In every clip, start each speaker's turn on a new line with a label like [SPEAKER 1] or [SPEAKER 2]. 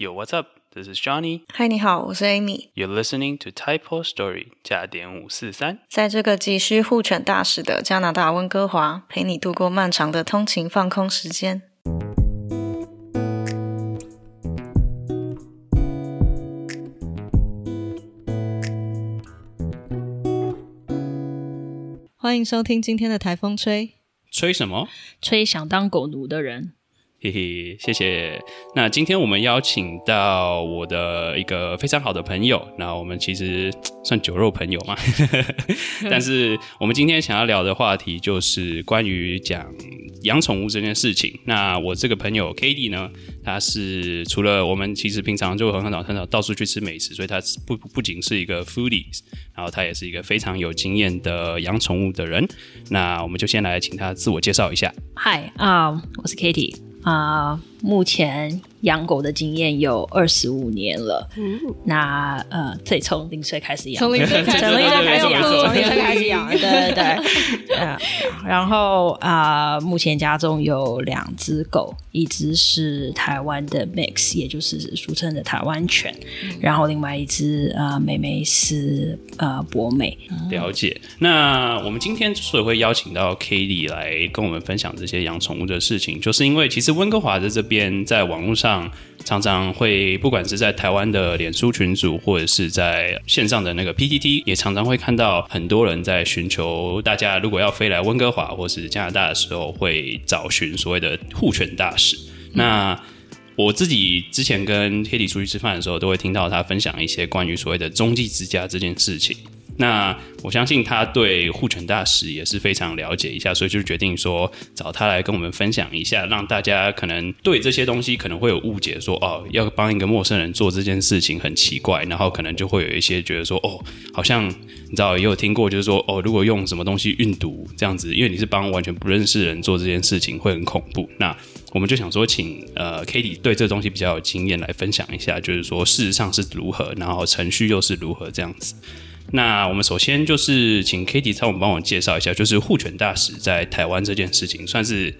[SPEAKER 1] Yo, what's up? This is Johnny.
[SPEAKER 2] 嗨，你好，我是 Amy。
[SPEAKER 1] You're listening to Typo Story 加点五四三。
[SPEAKER 2] 在这个急需护犬大使的加拿大温哥华，陪你度过漫长的通勤放空时间。欢迎收听今天的台风吹。
[SPEAKER 1] 吹什么？
[SPEAKER 3] 吹想当狗奴的人，
[SPEAKER 1] 嘿嘿，谢谢。那今天我们邀请到我的一个非常好的朋友，那我们其实算酒肉朋友嘛，但是我们今天想要聊的话题就是关于讲养宠物这件事情。那我这个朋友 k a t i e 呢，他是除了我们其实平常就很少很少到处去吃美食，所以他不不仅是一个 foodies，然后他也是一个非常有经验的养宠物的人。那我们就先来请他自我介绍一下。
[SPEAKER 3] 嗨啊，我是 Kitty 啊、目前养狗的经验有二十五年了。那呃，对，从零岁开始养，
[SPEAKER 2] 从零岁开始
[SPEAKER 3] 从零岁开始养，从零岁开始养，对对对。呃 然后啊、目前家中有两只狗，一只是台湾的 Mix，也就是俗称的台湾犬，然后另外一只呃妹妹是呃博美。
[SPEAKER 1] 了解。那我们今天之所以会邀请到 k t i e 来跟我们分享这些养宠物的事情，就是因为其实温哥华的这边在网络上常常会，不管是在台湾的脸书群组，或者是在线上的那个 PTT，也常常会看到很多人在寻求大家如果要飞来温哥华或是加拿大的时候，会找寻所谓的护犬大使。那我自己之前跟 Kitty 出去吃饭的时候，都会听到他分享一些关于所谓的中继之家这件事情。那我相信他对护犬大使也是非常了解一下，所以就决定说找他来跟我们分享一下，让大家可能对这些东西可能会有误解说哦，要帮一个陌生人做这件事情很奇怪，然后可能就会有一些觉得说哦，好像你知道也有听过，就是说哦，如果用什么东西运毒这样子，因为你是帮完全不认识人做这件事情，会很恐怖。那我们就想说，请呃 k a t i e 对这东西比较有经验来分享一下，就是说事实上是如何，然后程序又是如何这样子。那我们首先就是请 k a t i e 帮我帮我介绍一下，就是护犬大使在台湾这件事情，算是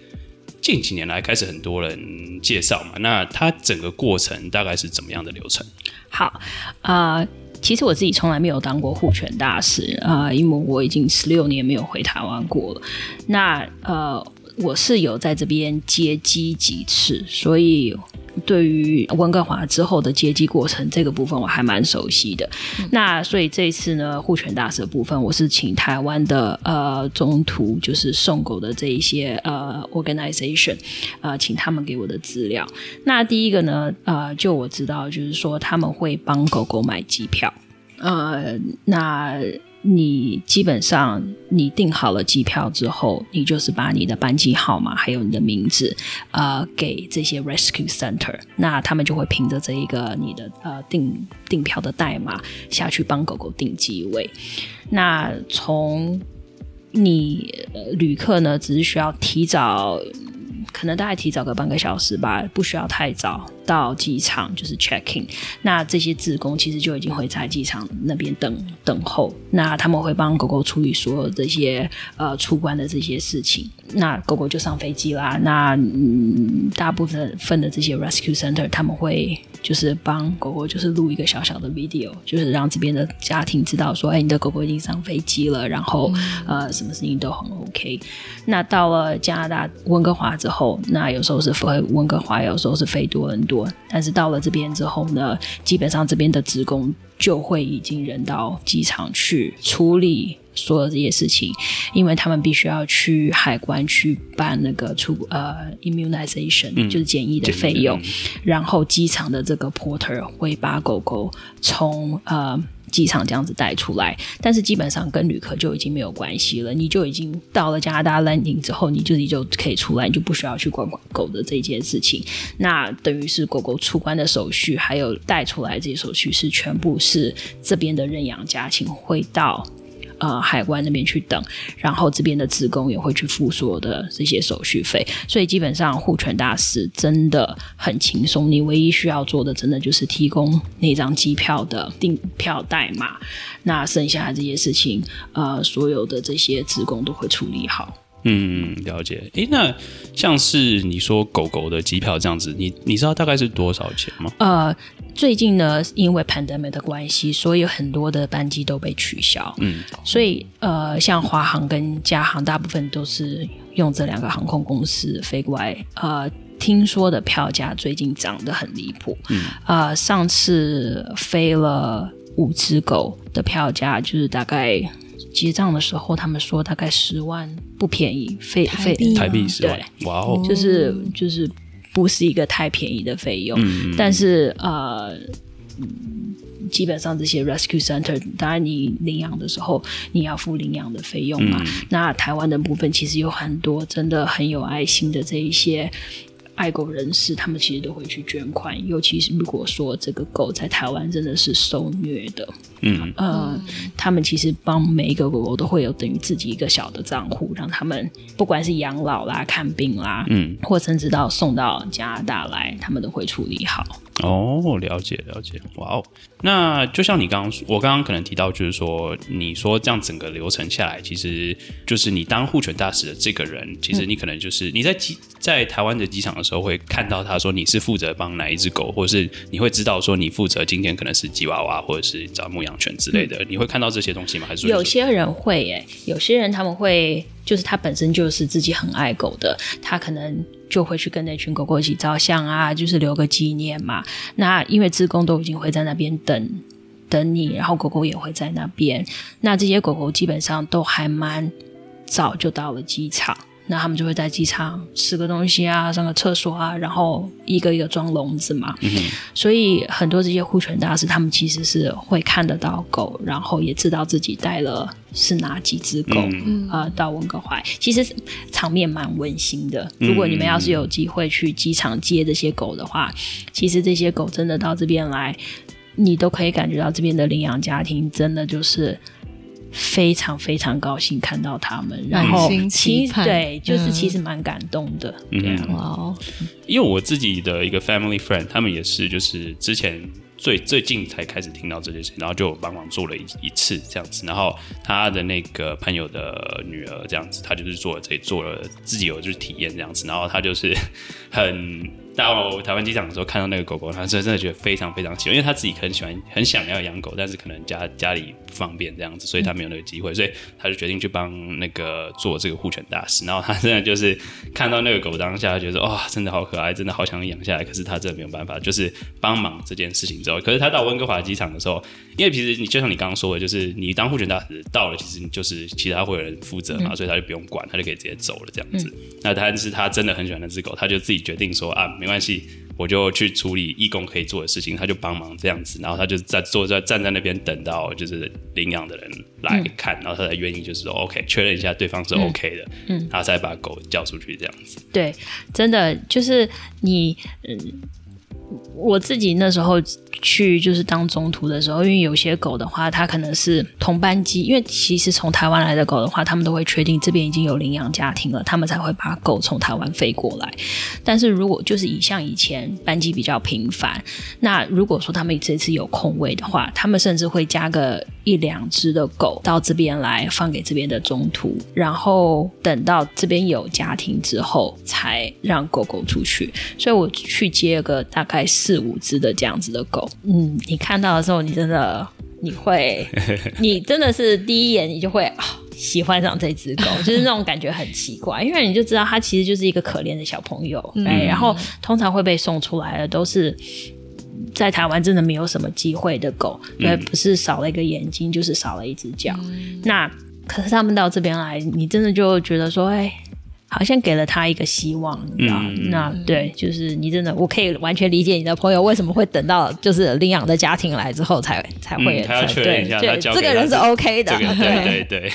[SPEAKER 1] 近几年来开始很多人介绍嘛。那它整个过程大概是怎么样的流程？
[SPEAKER 3] 好，呃，其实我自己从来没有当过护犬大使啊、因为我已经十六年没有回台湾过了。那呃，我是有在这边接机几次，所以对于温哥华之后的接机过程这个部分我还蛮熟悉的。那所以这一次呢，护犬大使的部分，我是请台湾的呃中途就是送狗的这一些呃 organization，呃，请他们给我的资料。那第一个呢，呃，就我知道，就是说他们会帮狗狗买机票，呃，那你基本上你订好了机票之后，你就是把你的班机号码还有你的名字，呃，给这些 rescue center，那他们就会凭着这一个你的呃订订票的代码下去帮狗狗订机位。那从你、呃、旅客呢，只是需要提早。可能大概提早个半个小时吧，不需要太早到机场，就是 checking，。那这些职工其实就已经会在机场那边等等候。那他们会帮狗狗处理所有这些呃出关的这些事情。那狗狗就上飞机啦。那嗯，大部分分的这些 rescue center 他们会就是帮狗狗就是录一个小小的 video，就是让这边的家庭知道说，哎，你的狗狗已经上飞机了，然后、呃什么事情都很 OK。那到了加拿大温哥华之后，那有时候是飞温哥华，有时候是飞多伦多。但是到了这边之后呢，基本上这边的职工就会已经人到机场去处理所有这些事情，因为他们必须要去海关去办那个出呃 immunization，、就是检疫的费用，然后机场的这个 porter 会把狗狗从呃。机场这样子带出来，但是基本上跟旅客就已经没有关系了。你就已经到了加拿大 landing 之后，你自己就可以出来，你就不需要去管管狗的这件事情。那等于是狗狗出关的手续，还有带出来这些手续是全部是这边的认养家庭会到。呃，海关那边去等，然后这边的职工也会去付所有的这些手续费，所以基本上护权大使真的很轻松。你唯一需要做的，真的就是提供那张机票的订票代码，那剩下的这些事情，呃，所有的这些职工都会处理好。
[SPEAKER 1] 嗯，了解。诶，那像是你说狗狗的机票这样子，你你知道大概是多少钱吗？
[SPEAKER 3] 呃，最近呢，因为 pandemic 的关系，所以很多的班机都被取消。嗯，所以呃，像华航跟加航，大部分都是用这两个航空公司飞过来。呃，听说的票价最近涨得很离谱。嗯，呃，上次飞了五只狗的票价就是大概。结账的时候，他们说大概十万不便宜，费费
[SPEAKER 1] 台币十万，哇哦，
[SPEAKER 3] 就是就是不是一个太便宜的费用。但是呃，基本上这些 rescue center，当然你领养的时候你要付领养的费用嘛。那台湾的部分其实有很多真的很有爱心的这一些。爱狗人士，他们其实都会去捐款，尤其是如果说这个狗在台湾真的是受虐的，嗯。呃，他们其实帮每一个狗狗都会有等于自己一个小的账户，让他们不管是养老啦、看病啦，嗯，或甚至到送到加拿大来，他们都会处理好。
[SPEAKER 1] 哦，了解了解，哇哦，那就像你刚刚，我刚刚可能提到，就是说，你说这样整个流程下来，其实就是你当护犬大使的这个人，其实你可能就是你在机在台湾的机场的时候，会看到他说你是负责帮哪一只狗，或者是你会知道说你负责今天可能是吉娃娃，或者是找牧羊犬之类的，你会看到这些东西吗？还是
[SPEAKER 3] 有些人会诶，有些人他们会就是他本身就是自己很爱狗的，他可能。就会去跟那群狗狗一起照相啊，就是留个纪念嘛。那因为职工都已经会在那边等等你，然后狗狗也会在那边。那这些狗狗基本上都还蛮早就到了机场。那他们就会在机场吃个东西啊，上个厕所啊，然后一个一个装笼子嘛。所以很多这些护犬大师，他们其实是会看得到狗，然后也知道自己带了是哪几只狗啊到温哥华。其实场面蛮温馨的。如果你们要是有机会去机场接这些狗的话，其实这些狗真的到这边来，你都可以感觉到这边的领养家庭真的就是。非常非常高兴看到他们，然后其实对，就是其实蛮感动的。嗯，哇哦！
[SPEAKER 1] 因为我自己的一个 family friend，他们也是，就是之前最最近才开始听到这件事情，然后就帮忙做了一一次这样子。然后他的那个朋友的女儿这样子，他就是做了这做了自己有就是体验这样子，然后他就是很。到台湾机场的时候，看到那个狗狗，他真真的觉得非常非常喜欢，因为他自己很喜欢、很想要养狗，但是可能家家里不方便这样子，所以他没有那个机会，所以他就决定去帮那个做这个护犬大使。然后他真的就是看到那个狗当下，觉得哇，真的好可爱，真的好想养下来。可是他真的没有办法，就是帮忙这件事情之后，可是他到温哥华机场的时候，因为其实你就像你刚刚说的，就是你当护犬大使到了，其实就是其他会有人负责嘛，所以他就不用管，他就可以直接走了这样子。那但是他真的很喜欢那只狗，他就自己决定说啊，没关系，我就去处理义工可以做的事情，他就帮忙这样子，然后他就在坐在站在那边等到就是领养的人来看，然后他才愿意就是说 OK 确认一下对方是 OK 的，嗯，然后才把狗叫出去这样子。
[SPEAKER 3] 对，真的就是你，嗯。我自己那时候去就是当中途的时候，因为有些狗的话，它可能是同班机，因为其实从台湾来的狗的话，他们都会确定这边已经有领养家庭了，他们才会把狗从台湾飞过来。但是如果就是以像以前班机比较频繁，那如果说他们这次有空位的话，他们甚至会加个一两只的狗到这边来放给这边的中途，然后等到这边有家庭之后，才让狗狗出去。所以我去接个大概。四五只的这样子的狗，嗯，你看到的时候，你真的你会，你真的是第一眼你就会啊喜欢上这只狗，就是那种感觉很奇怪，因为你就知道它其实就是一个可怜的小朋友，哎，然后通常会被送出来的都是在台湾真的没有什么机会的狗，对，不是少了一个眼睛，就是少了一只脚，那可是他们到这边来，你真的就觉得说，哎。好像给了他一个希望，啊，那对，就是你真的，我可以完全理解你的朋友为什么会等到就是领养的家庭来之后才才会，
[SPEAKER 1] 他要确认一下，他
[SPEAKER 3] 这个人是 OK 的，
[SPEAKER 1] 对对。对，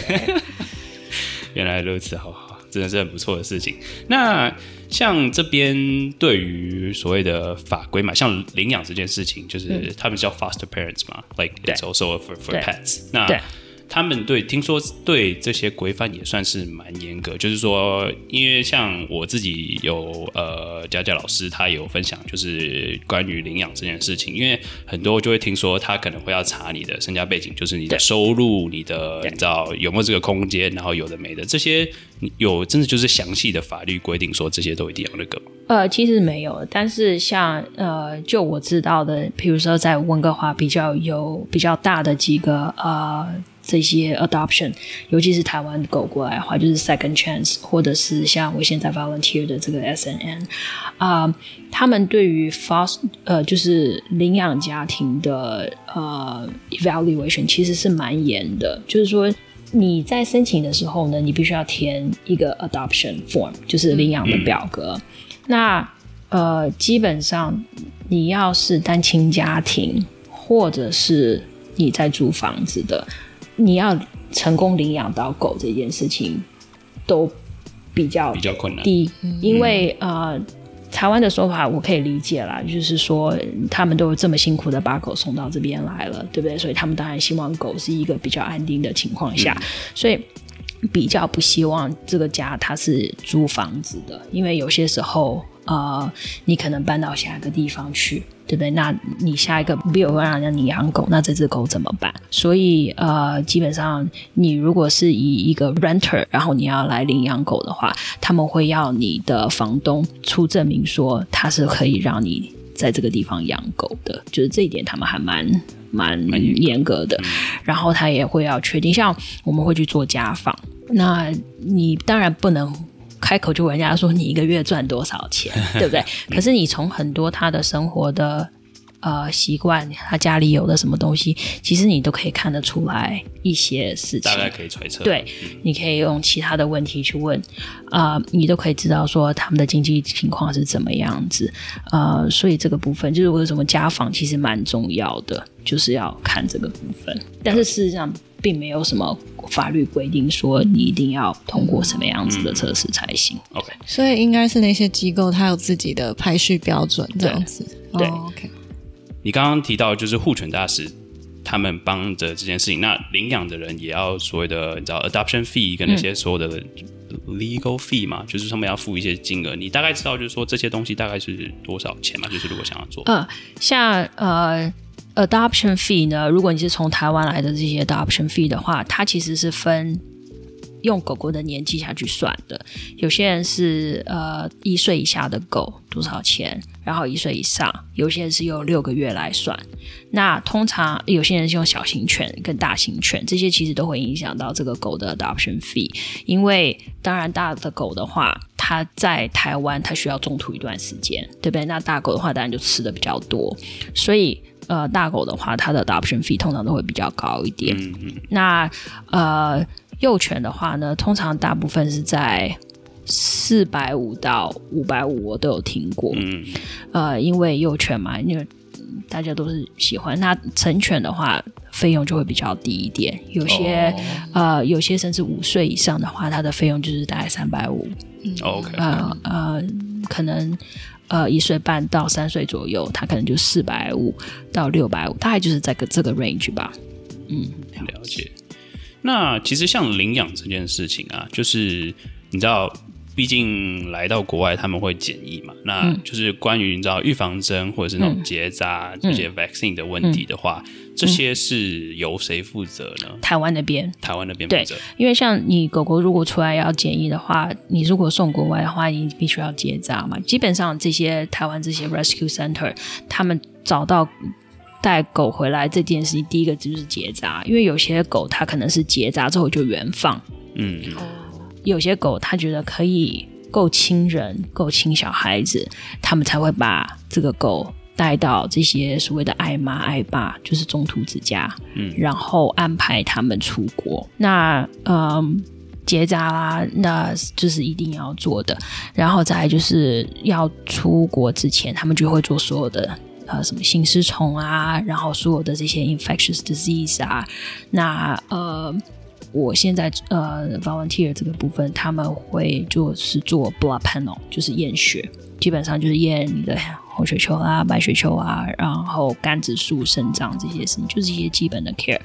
[SPEAKER 1] 原来如此，好好，真的是很不错的事情。那像这边对于所谓的法规嘛，像领养这件事情，就是他们叫 foster parents 嘛，like it's also for for pets，那。他们对听说对这些规范也算是蛮严格，就是说，因为像我自己有呃佳佳老师，他有分享，就是关于领养这件事情，因为很多就会听说他可能会要查你的身家背景，就是你的收入、你的你知道有没有这个空间，然后有的没的这些有真的就是详细的法律规定说这些都一定要那个？
[SPEAKER 3] 呃，其实没有，但是像呃，就我知道的，比如说在温哥华比较有比较大的几个呃。这些 adoption，尤其是台湾狗过来的话，就是 second chance，或者是像我现在 volunteer 的这个 SNN，啊，他们对于 fast 呃就是领养家庭的呃 evaluation 其实是蛮严的，就是说你在申请的时候呢，你必须要填一个 adoption form，就是领养的表格。那呃，基本上你要是单亲家庭，或者是你在租房子的。你要成功领养到狗这件事情，都比较
[SPEAKER 1] 比较困难。
[SPEAKER 3] 低，因为呃，台湾的说法我可以理解啦，就是说他们都这么辛苦的把狗送到这边来了，对不对？所以他们当然希望狗是一个比较安定的情况下，所以比较不希望这个家它是租房子的，因为有些时候。呃，你可能搬到下一个地方去，对不对？那你下一个没有让让你养狗，那这只狗怎么办？所以呃，基本上你如果是以一个 renter，然后你要来领养狗的话，他们会要你的房东出证明说他是可以让你在这个地方养狗的，就是这一点他们还蛮蛮严格的。然后他也会要确定，像我们会去做家访，那你当然不能。开口就问人家说你一个月赚多少钱，对不对？可是你从很多他的生活的呃习惯，他家里有的什么东西，其实你都可以看得出来一些事情，大
[SPEAKER 1] 概可以揣测。
[SPEAKER 3] 对，你可以用其他的问题去问，啊，你都可以知道说他们的经济情况是怎么样子，呃，所以这个部分就是为什么家访其实蛮重要的，就是要看这个部分。但是事实上。并没有什么法律规定说你一定要通过什么样子的测试才行。
[SPEAKER 1] OK，
[SPEAKER 2] 所以应该是那些机构它有自己的排序标准这样子。
[SPEAKER 3] 对
[SPEAKER 2] ，OK。
[SPEAKER 1] 你刚刚提到就是护犬大使他们帮着这件事情，那领养的人也要所谓的你知道 adoption fee 跟那些所有的 legal fee 嘛，就是他们要付一些金额。你大概知道就是说这些东西大概是多少钱嘛？就是如果想要做，
[SPEAKER 3] 嗯，像呃。Adoption fee 呢？如果你是从台湾来的这些 adoption fee 的话，它其实是分用狗狗的年纪下去算的。有些人是呃一岁以下的狗多少钱，然后一岁以上，有些人是用六个月来算。那通常有些人是用小型犬跟大型犬，这些其实都会影响到这个狗的 adoption fee。因为当然大的狗的话，它在台湾它需要中途一段时间，对不对？那大狗的话，当然就吃的比较多，所以。呃，大狗的话，它的 adoption fee 通常都会比较高一点。嗯嗯。那呃，幼犬的话呢，通常大部分是在四百五到五百五，我都有听过。嗯。呃，因为幼犬嘛，因为大家都是喜欢。那成犬的话，费用就会比较低一点。有些呃，有些甚至五岁以上的话，它的费用就是大概三百五。
[SPEAKER 1] 嗯。OK。
[SPEAKER 3] 呃呃，可能。呃，一岁半到三岁左右，它可能就四百五到六百五，大概就是在个这个 range 吧。
[SPEAKER 1] 嗯，了解。那其实像领养这件事情啊，就是你知道。毕竟来到国外，他们会检疫嘛？那就是关于你知道预防针或者是那种结扎这些 vaccine 的问题的话，这些是由谁负责呢？
[SPEAKER 3] 台湾那边，
[SPEAKER 1] 台湾那边负责。
[SPEAKER 3] 因为像你狗狗如果出来要检疫的话，你如果送国外的话，你必须要结扎嘛。基本上这些台湾这些 rescue center，他们找到带狗回来这件事情，第一个就是结扎，因为有些狗它可能是结扎之后就原放。嗯。有些狗，它觉得可以够亲人、够亲小孩子，他们才会把这个狗带到这些所谓的爱妈、爱爸，就是中途之家，嗯，然后安排他们出国。那嗯，结扎啦，那就是一定要做的。然后再就是要出国之前，他们就会做所有的呃什么心丝虫啊，然后所有的这些 infectious disease 啊，那呃。我现在呃，volunteer 这个部分，他们会就是做 blood panel，就是验血，基本上就是验你的红血球啦、白血球啊，然后肝指数、肾脏这些事情，就是一些基本的 care。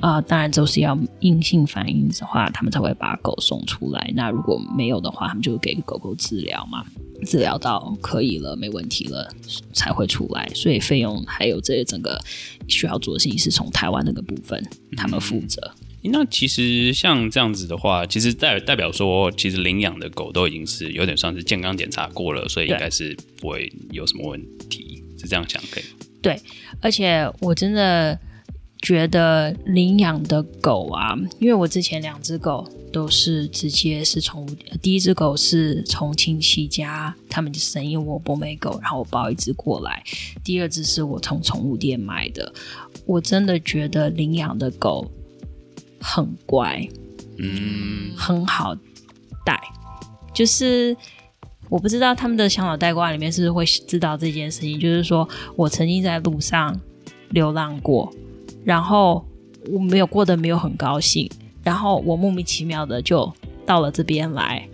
[SPEAKER 3] 啊、当然都是要阴性反应的话，他们才会把狗送出来。那如果没有的话，他们就给狗狗治疗嘛，治疗到可以了、没问题了才会出来。所以费用还有这些整个需要做的事情是从台湾那个部分他们负责。
[SPEAKER 1] 那其实像这样子的话，其实代代表说，其实领养的狗都已经是有点算是健康检查过了，所以应该是不会有什么问题，是这样想可以吗？
[SPEAKER 3] 对，而且我真的觉得领养的狗啊，因为我之前两只狗都是直接是宠物，第一只狗是从亲戚家他们生一窝博美狗，然后我抱一只过来，第二只是我从宠物店买的。我真的觉得领养的狗很乖，
[SPEAKER 1] 嗯，
[SPEAKER 3] 很好带，就是我不知道他们的小脑袋瓜里面是不是会知道这件事情，就是说我曾经在路上流浪过，然后我没有过得没有很高兴，然后我莫名其妙的就到了这边来。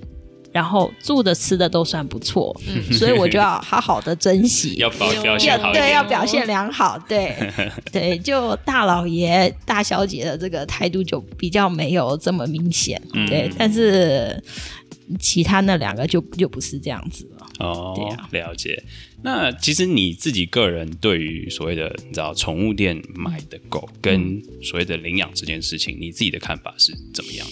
[SPEAKER 3] 然后住的吃的都算不错，所以我就要好好的珍惜，
[SPEAKER 1] 要表表现好一
[SPEAKER 3] 对，要。表现良好，对 对，就大老爷、大小姐的这个态度就比较没有这么明显，
[SPEAKER 1] 嗯
[SPEAKER 3] 对，但是其他那两个就就不是这样子了。对
[SPEAKER 1] 哦
[SPEAKER 3] 啊，
[SPEAKER 1] 了解。那其实你自己个人对于所谓的你知道宠物店买的狗跟所谓的领养这件事情，你自己的看法是怎么样？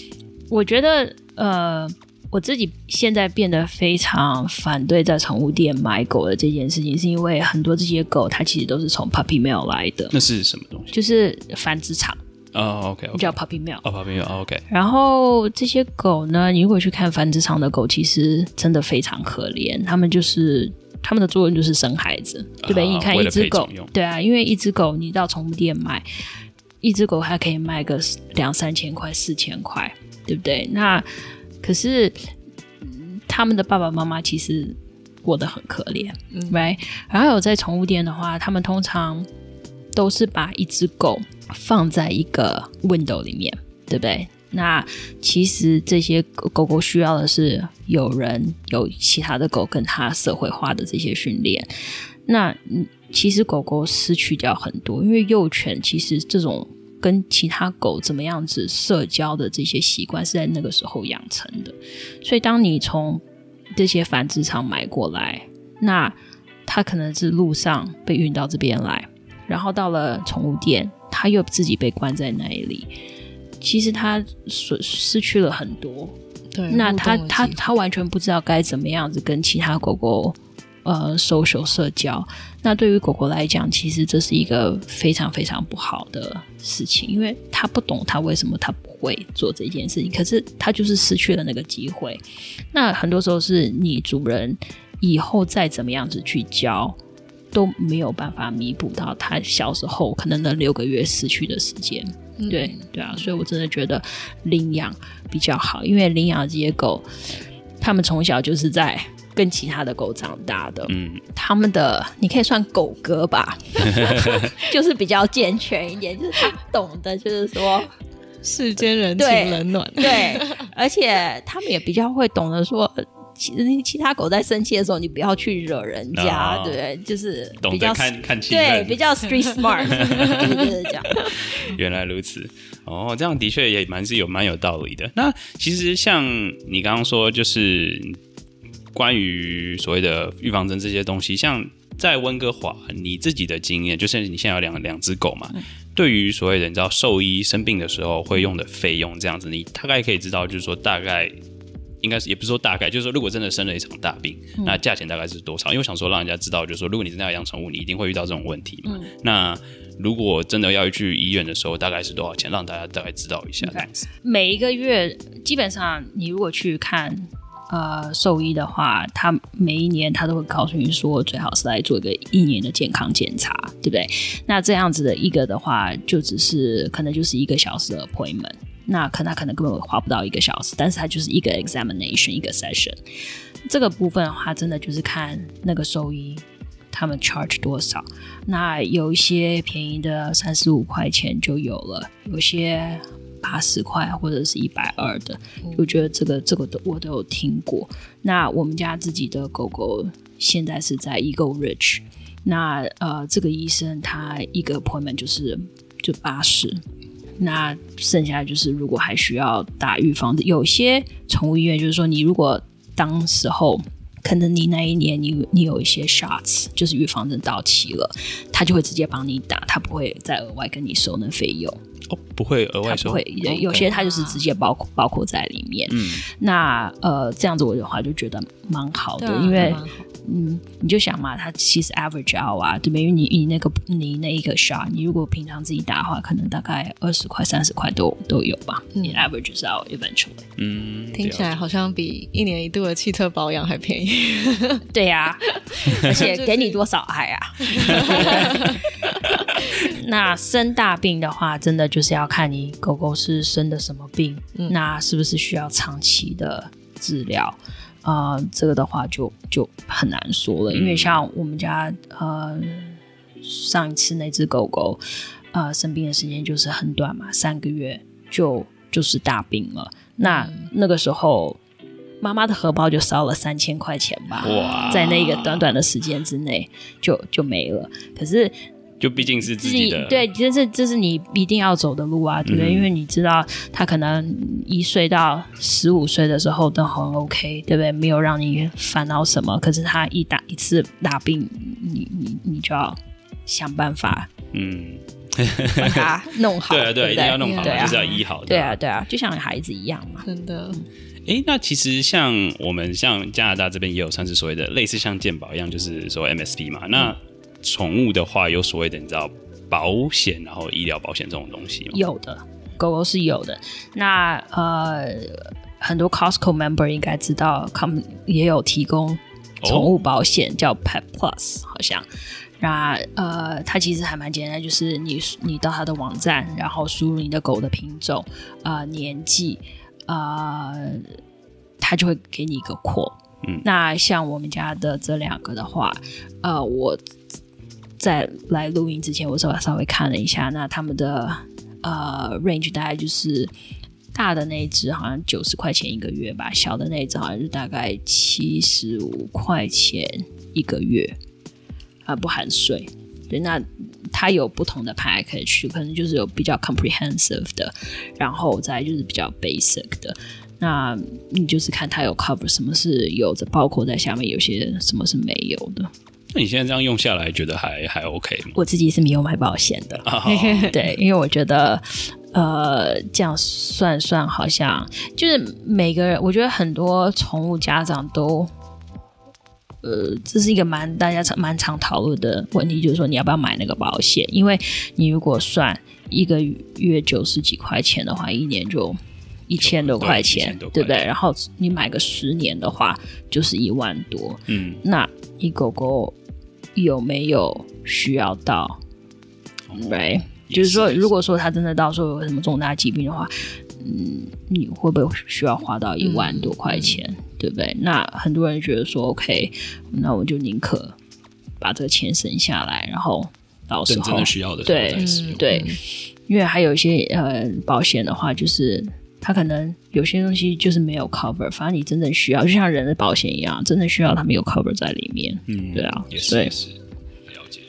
[SPEAKER 3] 我觉得，呃，我自己现在变得非常反对在宠物店买狗的这件事情，是因为很多这些狗它其实都是从 puppy mill 来的，
[SPEAKER 1] 那是什么东西？
[SPEAKER 3] 就是繁殖场
[SPEAKER 1] 哦，OK，
[SPEAKER 3] 叫 puppy mill。
[SPEAKER 1] 哦，puppy mill。OK
[SPEAKER 3] 然后这些狗呢，你如果去看繁殖场的狗，其实真的非常可怜。它们就是他们的作用就是生孩子，对不对？
[SPEAKER 1] 啊
[SPEAKER 3] 你看一只狗对啊，因为一只狗你到宠物店买，一只狗还可以卖个两三千块、四千块，对不对？那可是嗯他们的爸爸妈妈其实过得很可怜、嗯 r i g h t 然后有在宠物店的话，他们通常都是把一只狗放在一个 window 里面，对不对？那其实这些狗狗狗需要的是有人有其他的狗跟它社会化的这些训练。那嗯，其实狗狗失去掉很多，因为幼犬其实这种跟其他狗怎么样子社交的这些习惯是在那个时候养成的。所以当你从这些繁殖场买过来，那它可能是路上被运到这边来，然后到了宠物店，它又自己被关在那里。其实它损失去了很多，
[SPEAKER 2] 对，
[SPEAKER 3] 那
[SPEAKER 2] 互动的
[SPEAKER 3] 他他
[SPEAKER 2] 机会
[SPEAKER 3] 他完全不知道该怎么样子跟其他狗狗呃 social 社交。那对于狗狗来讲，其实这是一个非常非常不好的事情，因为它不懂它为什么它不会做这件事情，可是它就是失去了那个机会。那很多时候是你主人以后再怎么样子去教。都没有办法弥补到他小时候可能那六个月失去的时间，对对啊，所以我真的觉得领养比较好，因为领养这些狗，他们从小就是在跟其他的狗长大的，
[SPEAKER 1] 嗯，
[SPEAKER 3] 他们的你可以算狗哥吧，就是比较健全一点，就是他懂得，就是说
[SPEAKER 2] 世间人
[SPEAKER 3] 对
[SPEAKER 2] 情冷暖，
[SPEAKER 3] 对，而且他们也比较会懂得说。其实其他狗在生气的时候，你不要去惹人家，
[SPEAKER 1] 哦
[SPEAKER 3] 对不对？就是
[SPEAKER 1] 懂
[SPEAKER 3] 比较
[SPEAKER 1] 得看看气
[SPEAKER 3] 对，比较 street smart，就是这样。
[SPEAKER 1] 原来如此，哦，这样的确也蛮是有蛮有道理的。那其实像你刚刚说，就是关于所谓的预防针这些东西，像在温哥华，你自己的经验，就是你现在有两两只狗嘛，对于所谓的你知道兽医生病的时候会用的费用，这样子，你大概可以知道，就是说大概。应该是也不是说大概，就是说如果真的生了一场大病，那价钱大概是多少？因为我想说让人家知道，就是说如果你真的要养宠物，你一定会遇到这种问题嘛。那如果真的要去医院的时候，大概是多少钱？让大家大概知道一下这样子。
[SPEAKER 3] 每一个月，基本上你如果去看呃兽医的话，他每一年他都会告诉你说，最好是来做一个一年的健康检查，对不对？那这样子的一个的话，就只是可能就是一个小时的 appointment。那可能他可能根本花不到一个小时，但是它就是一个 examination 一个 session。这个部分的话，真的就是看那个兽医他们 charge 多少。那有一些便宜的三十五块钱就有了，有些八十块或者是一百二的，我觉得这个这个都我都有听过。那我们家自己的狗狗现在是在 Eagle Ridge。那呃，这个医生他一个 appointment 就是就八十，那剩下就是如果还需要打预防的，有些宠物医院就是说，你如果当时候可能你那一年你你有一些 shots，就是预防针到期了，他就会直接帮你打，他不会再额外跟你收那费用。
[SPEAKER 1] 哦，不会额外收，
[SPEAKER 3] 他不会，有有些他就是直接包括包括在里面。
[SPEAKER 1] 嗯，
[SPEAKER 3] 那呃，这样子我的话就觉得蛮好的，
[SPEAKER 2] 啊
[SPEAKER 3] 因为嗯，你就想嘛，它其实 average out 啊，对不对？因为你你那个你那一个 shot，你如果平常自己打的话，可能大概二十块、三十块都都有吧。你 average out eventually。
[SPEAKER 1] 嗯，
[SPEAKER 2] 听起来好像比一年一度的汽车保养还便宜。
[SPEAKER 3] 对呀、而且给你多少爱啊？那生大病的话，真的就是要看你狗狗是生的什么病，那是不是需要长期的治疗？呃，这个的话就就很难说了，因为像我们家呃上一次那只狗狗呃生病的时间就是很短嘛，三个月就就是大病了。那那个时候妈妈的荷包就烧了三千块钱吧，
[SPEAKER 1] 哇
[SPEAKER 3] 在那个短短的时间之内就就没了。可是
[SPEAKER 1] 就毕竟是自
[SPEAKER 3] 自
[SPEAKER 1] 己的，
[SPEAKER 3] 对，这是这是你一定要走的路啊，对不对？
[SPEAKER 1] 嗯
[SPEAKER 3] 因为你知道他可能一岁到十五岁的时候都很 OK，对不对？没有让你烦恼什么。可是他一打一次大病，你你你就要想办法
[SPEAKER 1] 嗯，
[SPEAKER 3] 把它 弄好，
[SPEAKER 1] 对啊，对，一定要弄好，就是要医好的，
[SPEAKER 3] 对啊，对啊，就像孩子一样嘛。
[SPEAKER 2] 真的，
[SPEAKER 1] 哎，那其实像我们像加拿大这边也有算是所谓的类似像健保一样，就是所谓 MSP 嘛。那宠物的话有所谓的你知道保险，然后医疗保险这种东西吗？
[SPEAKER 3] 有的，狗狗是有的。那呃，很多 Costco member 应该知道，他们也有提供宠物保险，叫 Pet Plus，好像。那呃，它其实还蛮简单，就是你你到它的网站，然后输入你的狗的品种、呃年纪，呃，它就会给你一个 quote。
[SPEAKER 1] 嗯
[SPEAKER 3] 那像我们家的这两个的话，呃，我在来录音之前，我稍微稍微看了一下，那他们的呃 range 大概就是大的那一只好像九十块钱一个月吧，小的那一只好像是大概七十五块钱一个月，啊、不含税。对，那它有不同的 package，可能就是有比较 comprehensive 的，然后再就是比较 basic 的。那你就是看它有 cover 什么是有着包括在下面，有些什么是没有的。
[SPEAKER 1] 那你现在这样用下来，觉得还还 OK 吗？
[SPEAKER 3] 我自己是没有买保险的，
[SPEAKER 1] 啊
[SPEAKER 3] 对，因为我觉得，呃，这样算算好像就是每个人，我觉得很多宠物家长都，呃，这是一个蛮大家常蛮常讨论的问题，就是说你要不要买那个保险？因为你如果算一个月九十几块钱的话，一年就。一千多块钱
[SPEAKER 1] 1000多块，
[SPEAKER 3] 对不对？然后你买个十年的话，就是一万多。
[SPEAKER 1] 嗯，
[SPEAKER 3] 那你狗狗有没有需要到？right，就是说，如果说他真的到时候有什么重大疾病的话，嗯，你会不会需要花到一万多块钱？对不对？那很多人觉得说，OK，那我就宁可把这个钱省下来，然后到时候
[SPEAKER 1] 等真的需要的时候
[SPEAKER 3] 对。对，因为还有一些呃保险的话，就是它可能有些东西就是没有 cover，反正你真正需要，就像人的保险一样，真正需要他们有 cover 在里面。
[SPEAKER 1] 嗯，
[SPEAKER 3] 对啊
[SPEAKER 1] 也是也是了解。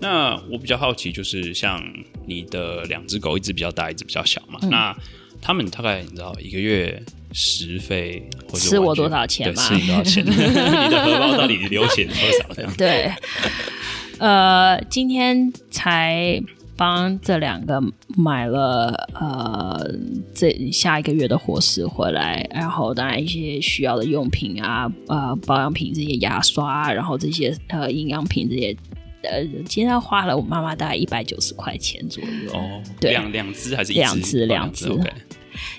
[SPEAKER 1] 那我比较好奇，就是像你的两只狗，一只比较大，一只比较小
[SPEAKER 3] 嗯
[SPEAKER 1] 嘛。那他们大概你知道一个月食费或者
[SPEAKER 3] 吃我多少钱吗
[SPEAKER 1] 吃你多少钱？你的荷包到底流血多少？这样
[SPEAKER 3] 对，呃，今天才帮这两个买了呃这下一个月的伙食回来，然后当然一些需要的用品啊，呃保养品这些牙刷啊，然后这些呃营养品这些。呃，今天花了我妈妈大概一百九十块钱左右。
[SPEAKER 1] 哦，
[SPEAKER 3] 对
[SPEAKER 1] 两两只还是一
[SPEAKER 3] 两只两只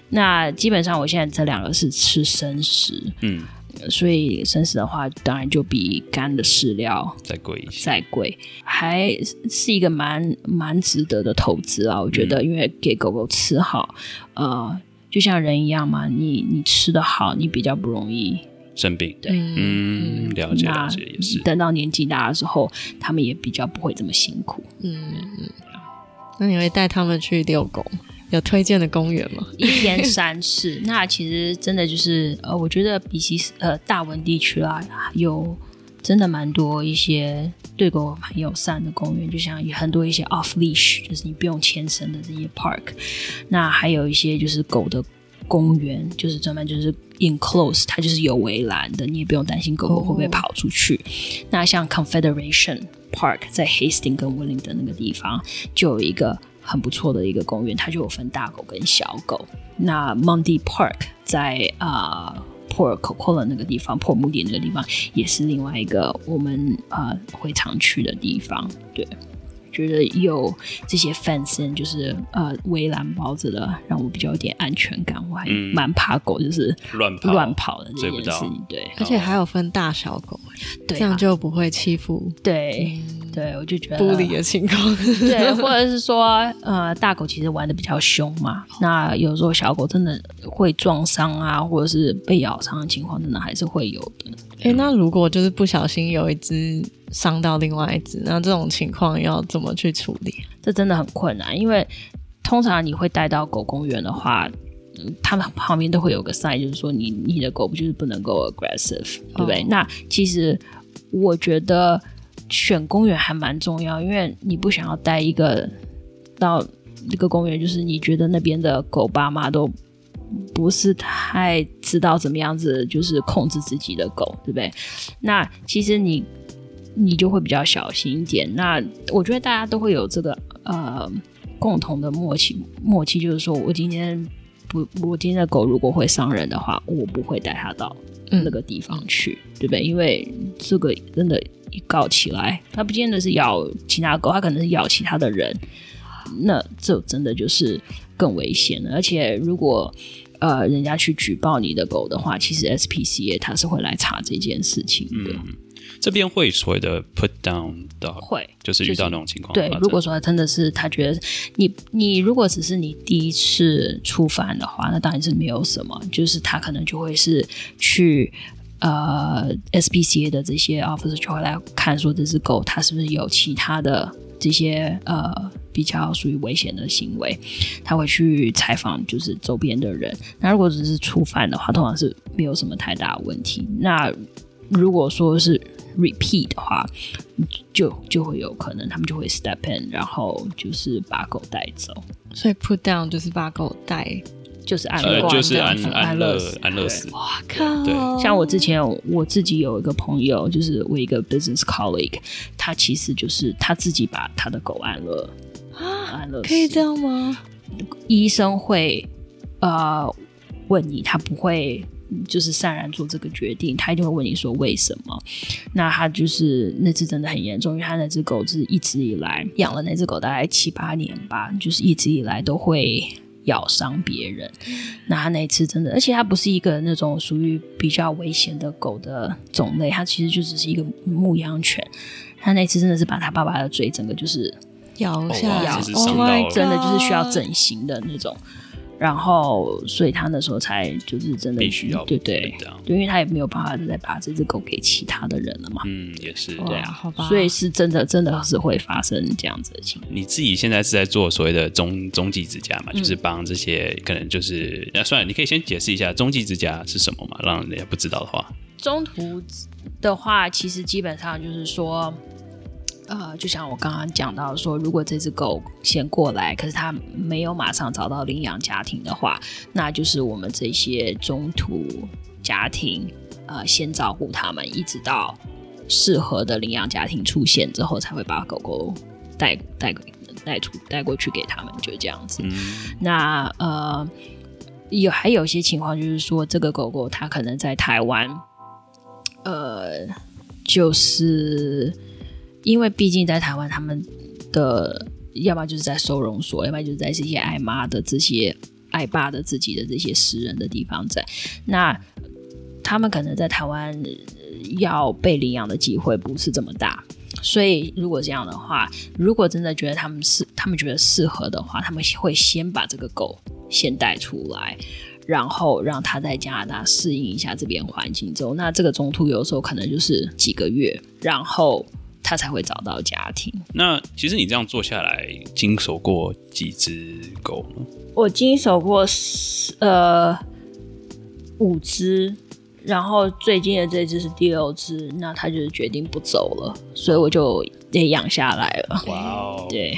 [SPEAKER 3] 那基本上我现在这两个是吃生食，
[SPEAKER 1] 嗯，
[SPEAKER 3] 所以生食的话，当然就比干的饲料
[SPEAKER 1] 再贵一些。
[SPEAKER 3] 再贵，还是一个蛮蛮值得的投资啊！我觉
[SPEAKER 1] 嗯
[SPEAKER 3] 得，因为给狗狗吃好，呃，就像人一样嘛，你你吃的好，你比较不容易
[SPEAKER 1] 生病，
[SPEAKER 3] 对
[SPEAKER 1] 嗯，了解了解，也是。
[SPEAKER 3] 等到年纪大的时候，他们也比较不会这么辛苦。
[SPEAKER 2] 嗯嗯。那你会带他们去遛狗吗？有推荐的公园吗？
[SPEAKER 3] 一天三次，那其实真的就是呃，我觉得比起呃大文地区啦，有真的蛮多一些对狗很友善的公园，就像有很多一些 off leash，就是你不用牵绳的这些 park。那还有一些就是狗的公园，就是专门就是 enclose，它就是有围栏的，你也不用担心狗狗会不会跑出去。那像 Confederation Park 在 Hastings 跟 Wellington 那个地方，就有一个很不错的一个公园，它就有分大狗跟小狗。那 Monday Park 在啊 Port Coquitlam 那个地方，Port Moody 那个地方，也是另外一个我们呃会常去的地方。对，觉得有这些 fence 就是呃围栏包着的，让我比较有点安全感。我还
[SPEAKER 1] 嗯
[SPEAKER 3] 蛮怕狗，就是
[SPEAKER 1] 乱跑
[SPEAKER 3] 乱跑的这件事情。对
[SPEAKER 2] 而且还有分大小狗，
[SPEAKER 3] 对啊
[SPEAKER 2] 这样就不会欺负
[SPEAKER 3] 对对，我就觉得
[SPEAKER 2] 不理的情况。
[SPEAKER 3] 对，或者是说，呃，大狗其实玩的比较凶嘛，那有时候小狗真的会撞伤啊，或者是被咬伤的情况，真的还是会有的。
[SPEAKER 2] 哎、那如果就是不小心有一只伤到另外一只，那这种情况要怎么去处理？
[SPEAKER 3] 这真的很困难，因为通常你会带到狗公园的话，嗯他们旁边都会有个 sign，就是说你你的狗不就是不能够 aggressive，对不对？
[SPEAKER 2] 哦
[SPEAKER 3] 那其实我觉得选公园还蛮重要，因为你不想要带一个到一个公园，就是你觉得那边的狗爸妈都。不是太知道怎么样子，就是控制自己的狗，对不对？那其实你你就会比较小心一点。那我觉得大家都会有这个呃共同的默契，默契就是说我今天不，我今天的狗如果会伤人的话，我不会带它到
[SPEAKER 2] 嗯
[SPEAKER 3] 那个地方去，对不对？因为这个真的，一告起来，它不见得是咬其他狗，它可能是咬其他的人，那这真的就是更危险了。而且如果呃人家去举报你的狗的话，其实 SPCA 它是会来查这件事情的。
[SPEAKER 1] 这边会所谓的 put down 的，
[SPEAKER 3] 会
[SPEAKER 1] 就是遇到那种情况
[SPEAKER 3] 对如果说他真的是他觉得你你如果只是你第一次触犯的话，那当然是没有什么，就是他可能就会是去呃 SPCA 的这些 officer 就会来看说这只狗它是不是有其他的这些呃比较属于危险的行为，他会去采访就是周边的人。那如果只是触犯的话，通常是没有什么太大的问题。那如果说是 repeat 的话，就就会有可能他们就会 step in，然后就是把狗带走，
[SPEAKER 2] 所以 put down 就是把狗带。
[SPEAKER 3] 就是安
[SPEAKER 1] 呃，
[SPEAKER 3] 乐
[SPEAKER 1] 就是安安乐安乐死，
[SPEAKER 2] 哇靠！
[SPEAKER 1] 对
[SPEAKER 3] 像我之前我自己有一个朋友，就是我一个 business colleague，他其实就是他自己把他的狗安乐安乐死
[SPEAKER 2] 可以这样吗？
[SPEAKER 3] 医生会呃问你，他不会就是善然做这个决定，他一定会问你说为什么。那他就是那只真的很严重，因为他那只狗是一直以来养了那只狗大概七八年吧，就是一直以来都会。咬伤别人，那他那一次真的，而且它不是一个那种属于比较危险的狗的种类，它其实就只是一个牧羊犬。他那次真的是把他爸爸的嘴整个就是
[SPEAKER 2] 咬下来
[SPEAKER 1] 哇这是
[SPEAKER 2] ，Oh
[SPEAKER 1] 伤
[SPEAKER 2] my
[SPEAKER 1] 到
[SPEAKER 2] god！
[SPEAKER 3] 真的就是需要整形的那种。然后，所以他那时候才就是真的
[SPEAKER 1] 必须要
[SPEAKER 3] 对对对，因为他也没有办法再把这只狗给其他的人了嘛。
[SPEAKER 1] 嗯，也是。
[SPEAKER 2] 对啊，好吧。
[SPEAKER 3] 所以是真的，真的是会发生这样子的情况。
[SPEAKER 1] 你自己现在是在做所谓的中中继之家嘛？
[SPEAKER 3] 嗯
[SPEAKER 1] 就是帮这些可能就是，那、算了，你可以先解释一下中继之家是什么嘛，让人家不知道的话。
[SPEAKER 3] 中途的话，其实基本上就是说，呃，就像我刚刚讲到说，如果这只狗先过来，可是它没有马上找到领养家庭的话，那就是我们这些中途家庭，呃，先照顾它们，一直到适合的领养家庭出现之后，才会把狗狗带带带出带过去给他们，就这样子。
[SPEAKER 1] 嗯，
[SPEAKER 3] 那呃，有还有一些情况就是说，这个狗狗它可能在台湾，呃，就是因为毕竟在台湾，他们的要么就是在收容所，要么就是在这些爱妈的这些爱爸的自己的这些私人的地方在。那他们可能在台湾要被领养的机会不是这么大。所以，如果这样的话，如果真的觉得他们是他们觉得适合的话，他们会先把这个狗先带出来，然后让它在加拿大适应一下这边环境之后，那这个中途有时候可能就是几个月，然后它才会找到家庭。
[SPEAKER 1] 那其实你这样做下来，经手过几只狗呢？
[SPEAKER 3] 我经手过十呃五只，然后最近的这只是第六只，那他就是决定不走了，所以我就也养下来了。
[SPEAKER 1] 哇哦，
[SPEAKER 3] 对，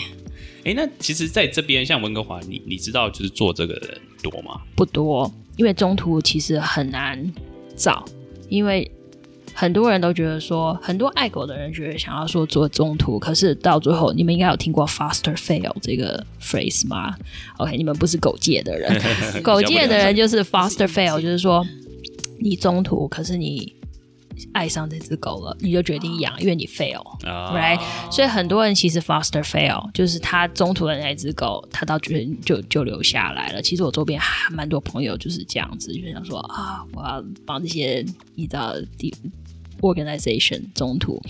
[SPEAKER 1] 哎，那其实在这边像温哥华，你你知道就是做这个的人多吗？
[SPEAKER 3] 不多，因为中途其实很难找，因为很多人都觉得说，很多爱狗的人觉得想要说做中途，可是到最后，你们应该有听过 “faster fail” 这个 phrase 吗？OK，你们不是狗界的人，狗界的人就是 “faster fail”，就是说你中途，可是你爱上这只狗了，你就决定养，因为你 fail。
[SPEAKER 1] 啊
[SPEAKER 3] right？所以很多人其实 foster fail，就是他中途的那只狗，他到决定就就留下来了。其实我周边还蛮多朋友就是这样子，就想说啊，我要帮这些你知道第 organization 中途，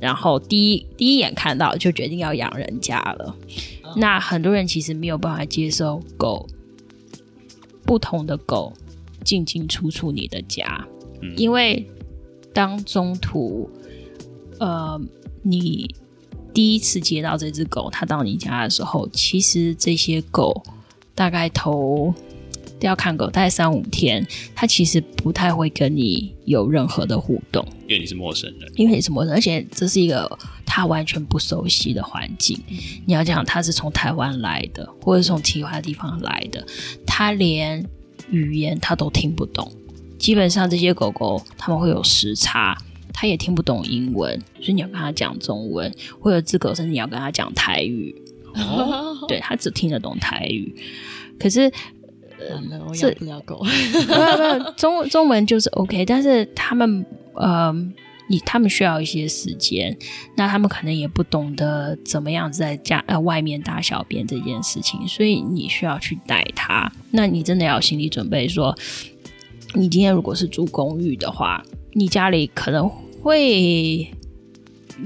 [SPEAKER 3] 然后第一第一眼看到就决定要养人家了。那很多人其实没有办法接受狗不同的狗进进出出你的家，
[SPEAKER 1] 嗯。
[SPEAKER 3] 因为当中途呃你第一次接到这只狗，它到你家的时候，其实这些狗大概头都要看狗，大概三五天，它其实不太会跟你有任何的互动。
[SPEAKER 1] 因为你是陌生人，
[SPEAKER 3] 因为你是陌生人，而且这是一个它完全不熟悉的环境。你要讲它是从台湾来的，或者是从其他地方来的，它连语言它都听不懂。基本上这些狗狗它们会有时差，它也听不懂英文，所以你要跟他讲中文，或者只狗甚至你要跟他讲台语，对，他只听得懂台语。可是
[SPEAKER 2] 完了，我
[SPEAKER 3] 这
[SPEAKER 2] 养不了狗。
[SPEAKER 3] 中中文就是 OK，但是他们呃，你他们需要一些时间，那他们可能也不懂得怎么样子在家呃外面大小便这件事情，所以你需要去带他。那你真的要有心理准备说，你今天如果是住公寓的话，你家里可能会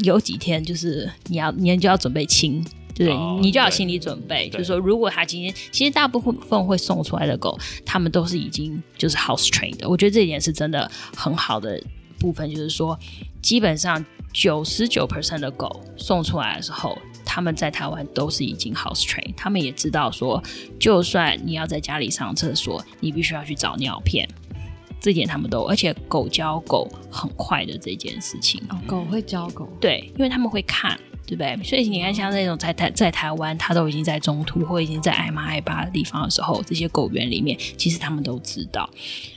[SPEAKER 3] 有几天就是你要你就要准备清。对，
[SPEAKER 1] 哦
[SPEAKER 3] 你就要有心理准备，就是说，如果他今天，其实大部分会送出来的狗，他们都是已经就是 house trained 的。我觉得这一点是真的很好的部分，就是说，基本上九十九 percent 的狗送出来的时候，他们在台湾都是已经 house trained，他们也知道说，就算你要在家里上厕所，你必须要去找尿片。这点他们都，而且狗教狗很快的这件事情，
[SPEAKER 2] 哦，狗会教狗，
[SPEAKER 3] 对，因为他们会看，对不对？所以你看，像那种在台在台湾，它都已经在中途或已经在挨骂挨巴的地方的时候，这些狗园里面，其实他们都知道。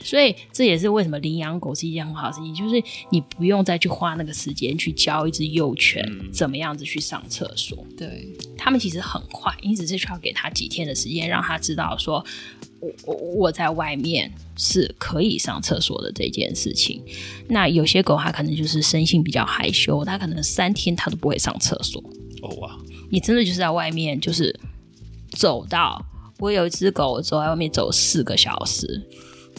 [SPEAKER 3] 所以这也是为什么领养狗是一件很好的事情，就是你不用再去花那个时间去教一只幼犬
[SPEAKER 1] 嗯
[SPEAKER 3] 怎么样子去上厕所。
[SPEAKER 2] 对，
[SPEAKER 3] 他们其实很快，你只是需要给他几天的时间，让他知道说，我我我在外面是可以上厕所的这件事情。那有些狗它可能就是生性比较害羞，它可能三天它都不会上厕所。
[SPEAKER 1] 哦哇，
[SPEAKER 3] 你真的就是在外面就是走到，我有一只狗，走在外面走四个小时，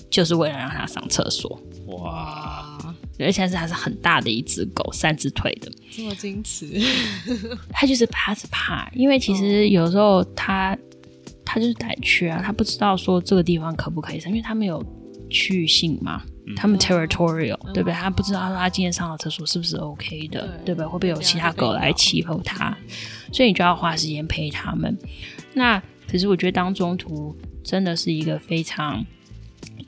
[SPEAKER 3] 就是为了让它上厕所。
[SPEAKER 1] 哇，
[SPEAKER 3] 而且是它是很大的一只狗，三只腿的。
[SPEAKER 2] 这么矜持，
[SPEAKER 3] 它就是怕是怕，因为其实有时候他、他就是胆怯啊，他不知道说这个地方可不可以上，因为他们有区域性嘛，他们 territorial，、对不对？他不知道他今天上了厕所是不是 OK 的，对
[SPEAKER 2] 对
[SPEAKER 3] 不对？会不会有其他狗来欺负他？所以你就要花时间陪他们。那可是我觉得当中途真的是一个非常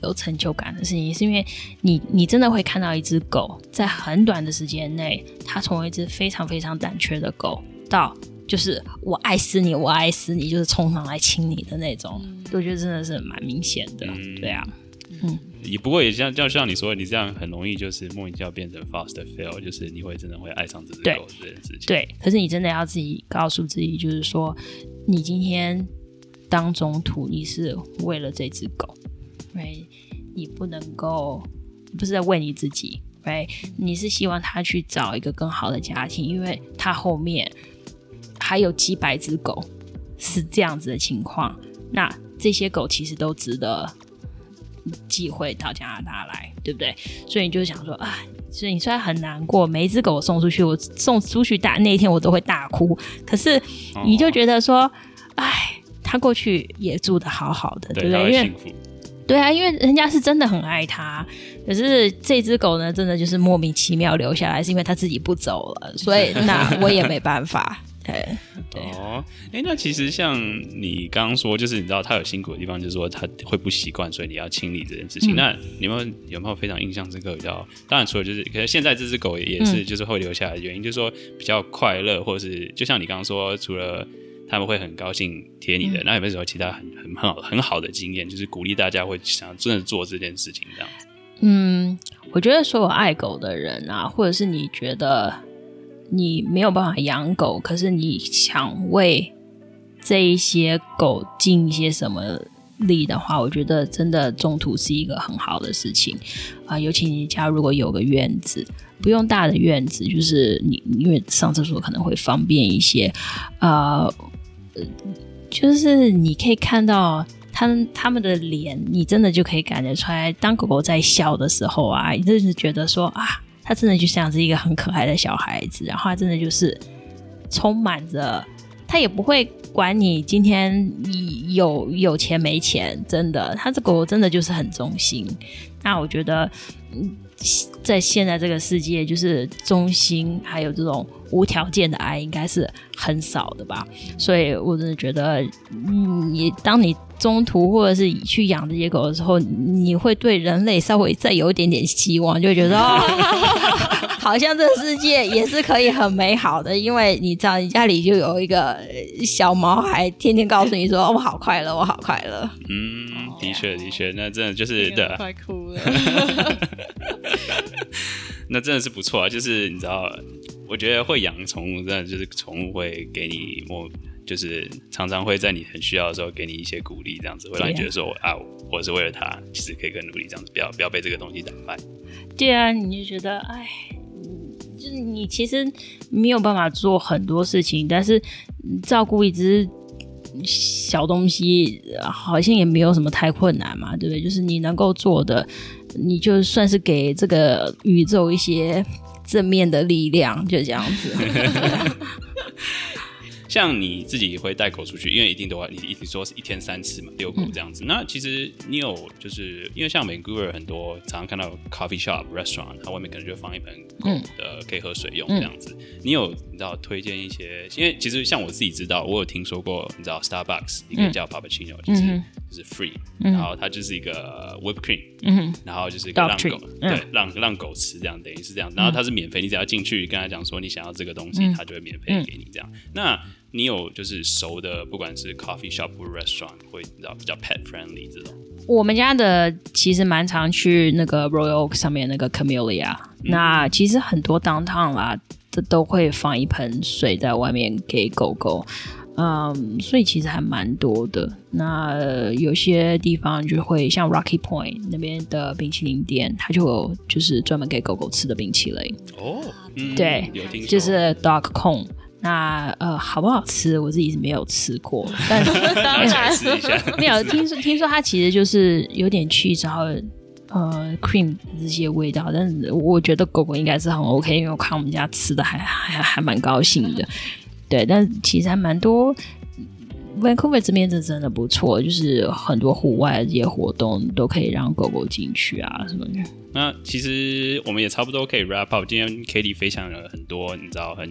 [SPEAKER 3] 有成就感的事情，是因为你你真的会看到一只狗在很短的时间内，它从一只非常非常胆怯的狗到就是我爱死你，我爱死你，就是冲上来亲你的那种，我觉得真的是蛮明显的，
[SPEAKER 1] 嗯
[SPEAKER 3] 对啊，嗯
[SPEAKER 1] 也不过也像就像你说的，你这样很容易就是莫名其妙变成 fast fail，就是你会真的会爱上这只狗这件事情。
[SPEAKER 3] 对。可是你真的要自己告诉自己，就是说，你今天当中途，你是为了这只狗，right？你不能够不是在为你自己，right？你是希望他去找一个更好的家庭，因为他后面还有几百只狗是这样子的情况，那这些狗其实都值得寄回到加拿大来，对不对？所以你就想说啊，所以你虽然很难过，每一只狗送出去，我送出去大那一天我都会大哭，可是你就觉得说，哎，它过去也住的好好的，对
[SPEAKER 1] 对，
[SPEAKER 3] 不对？因为。对啊，因为人家是真的很爱它，可是这只狗呢，真的就是莫名其妙留下来，是因为它自己不走了，所以那我也没办法。
[SPEAKER 1] 哦，哎，那其实像你刚刚说，就是你知道他有辛苦的地方，就是说他会不习惯，所以你要清理这件事情。那你们有没有非常印象深刻？比较当然除了就是，可是现在这只狗也是，就是会留下来的原因，就是说比较快乐，或者是就像你刚刚说，除了他们会很高兴贴你的，那有没有什么其他很很很好很好的经验，就是鼓励大家会想真的做这件事情这样子？
[SPEAKER 3] 嗯，我觉得所有爱狗的人啊，或者是你觉得。你没有办法养狗，可是你想为这一些狗尽一些什么力的话，我觉得真的中途是一个很好的事情啊。尤其你家如果有个院子，不用大的院子，就是你因为上厕所可能会方便一些，呃，就是你可以看到他们他们的脸，你真的就可以感觉出来，当狗狗在笑的时候啊，你就是觉得说啊。他真的就像是一个很可爱的小孩子，然后他真的就是充满着，他也不会管你今天有有钱没钱，真的，他这狗真的就是很忠心。那我觉得，在现在这个世界，就是忠心还有这种无条件的爱，应该是很少的吧。所以我真的觉得，你当你。中途或者是去养这些狗的时候，你会对人类稍微再有一点点希望，就会觉得哦，好像这个世界也是可以很美好的，因为你知道你家里就有一个小毛孩，天天告诉你说我好快乐，我好快乐。
[SPEAKER 1] 嗯，的确的确，那真的就是对，
[SPEAKER 2] 快哭了。
[SPEAKER 1] 那真的是不错啊，就是你知道，我觉得会养宠物，真的就是宠物会给你我。就是常常会在你很需要的时候给你一些鼓励，这样子会让你觉得说啊，我是为了他，其实可以更努力，这样子不要不要被这个东西打败。
[SPEAKER 3] 对啊，你就觉得哎，就是你其实没有办法做很多事情，但是照顾一只小东西好像也没有什么太困难嘛，对不对？就是你能够做的，你就算是给这个宇宙一些正面的力量，就这样子。
[SPEAKER 1] 像你自己会带狗出去，因为一定都会，你一直说是一天三次嘛，遛狗这样子。那其实你有，就是因为像 Vancouver 很多常常看到 coffee shop restaurant，它外面可能就放一盆狗的可以喝水用这样子。你有你知道推荐一些？因为其实像我自己知道，我有听说过，你知道 Starbucks 一个叫 Pappuccino，就是就是 free，然后它就是一个 whipped cream，嗯然后就是让狗对让让狗吃这样，等于是这样。然后它是免费，你只要进去跟他讲说你想要这个东西，它就会免费给你这样。那你有就是熟的，不管是 coffee shop 或 restaurant，会知道比较 pet friendly 这种。
[SPEAKER 3] 我们家的其实蛮常去那个 Royal Oak 上面那个 Camellia，那其实很多 downtown 啦，这都会放一盆水在外面给狗狗，嗯，所以其实还蛮多的。那有些地方就会像 Rocky Point 那边的冰淇淋店，它就有就是专门给狗狗吃的冰淇淋。
[SPEAKER 1] 哦，
[SPEAKER 3] 对，就是 Dog Cone。那呃，好不好吃？我自己是没有吃过，但
[SPEAKER 1] 当然
[SPEAKER 3] 没有听说。听说它其实就是有点去然后呃 cream 这些味道，但是我觉得狗狗应该是很 OK，因为我看我们家吃的还还还蛮高兴的。对，但其实还蛮多 Vancouver 这边是真的不错，就是很多户外的这些活动都可以让狗狗进去啊什么的。
[SPEAKER 1] 那其实我们也差不多可以 wrap up。今天 Katie 分享了很多，你知道很。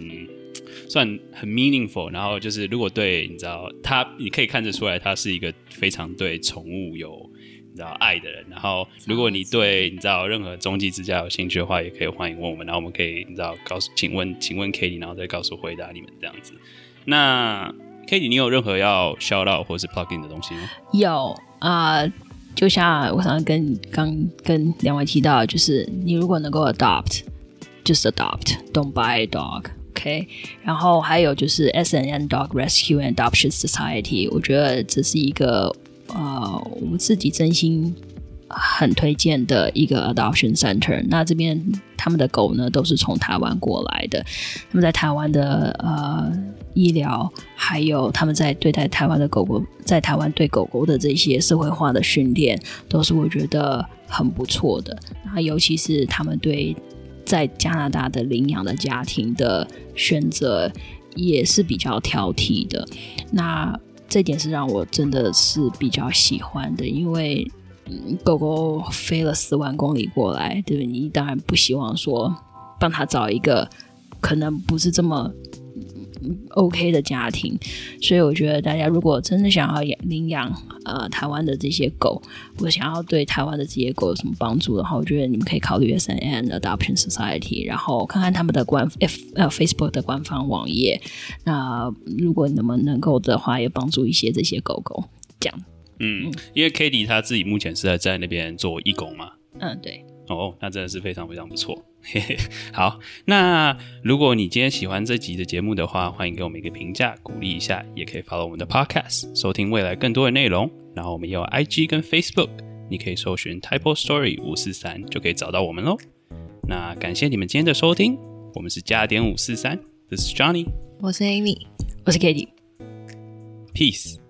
[SPEAKER 1] 算很 meaningful，然后就是如果对你知道他，你可以看得出来他是一个非常对宠物有你知道爱的人。然后如果你对你知道任何终极之家有兴趣的话，也可以欢迎问我们，然后我们可以你知道告诉，请问请问 Katie，然后再告诉回答你们这样子。那 Katie，你有任何要 shout out 或是 plug in 的东西吗？
[SPEAKER 3] 有啊，就像我想跟刚跟两位提到，就是你如果能够 adopt，just adopt，don't buy a dog。OK，然后还有就是 S N N Dog Rescue and Adoption Society，我觉得这是一个呃，我自己真心很推荐的一个 Adoption Center。那这边他们的狗呢，都是从台湾过来的，他们在台湾的呃医疗，还有他们在对待台湾的狗狗，在台湾对狗狗的这些社会化的训练，都是我觉得很不错的。那尤其是他们对在加拿大的领养的家庭的选择也是比较挑剔的，那这点是让我真的是比较喜欢的，因为狗狗飞了四万公里过来，对不对？你当然不希望说帮它找一个可能不是这么。OK 的家庭，所以我觉得大家如果真的想要养领养呃台湾的这些狗，或者想要对台湾的这些狗有什么帮助的话，我觉得你们可以考虑 S N Adoption Society，然后看看他们的官 F 呃 Facebook 的官方网页。那如果你们能够的话，也帮助一些这些狗狗这样。
[SPEAKER 1] 嗯，因为 k a t i e 他自己目前是在在那边做义工嘛。
[SPEAKER 3] 嗯，对。
[SPEAKER 1] 哦，那真的是非常非常不错。嘿嘿，好，那如果你今天喜欢这集的节目的话，欢迎给我们一个评价，鼓励一下，也可以 follow 我们的 podcast，收听未来更多的内容。然后我们也有 IG 跟 Facebook，你可以搜寻 Type Story 五四三就可以找到我们喽。那感谢你们今天的收听，我们是加点五四三，This is Johnny，
[SPEAKER 2] 我是 Amy，
[SPEAKER 3] 我是 Katie，Peace。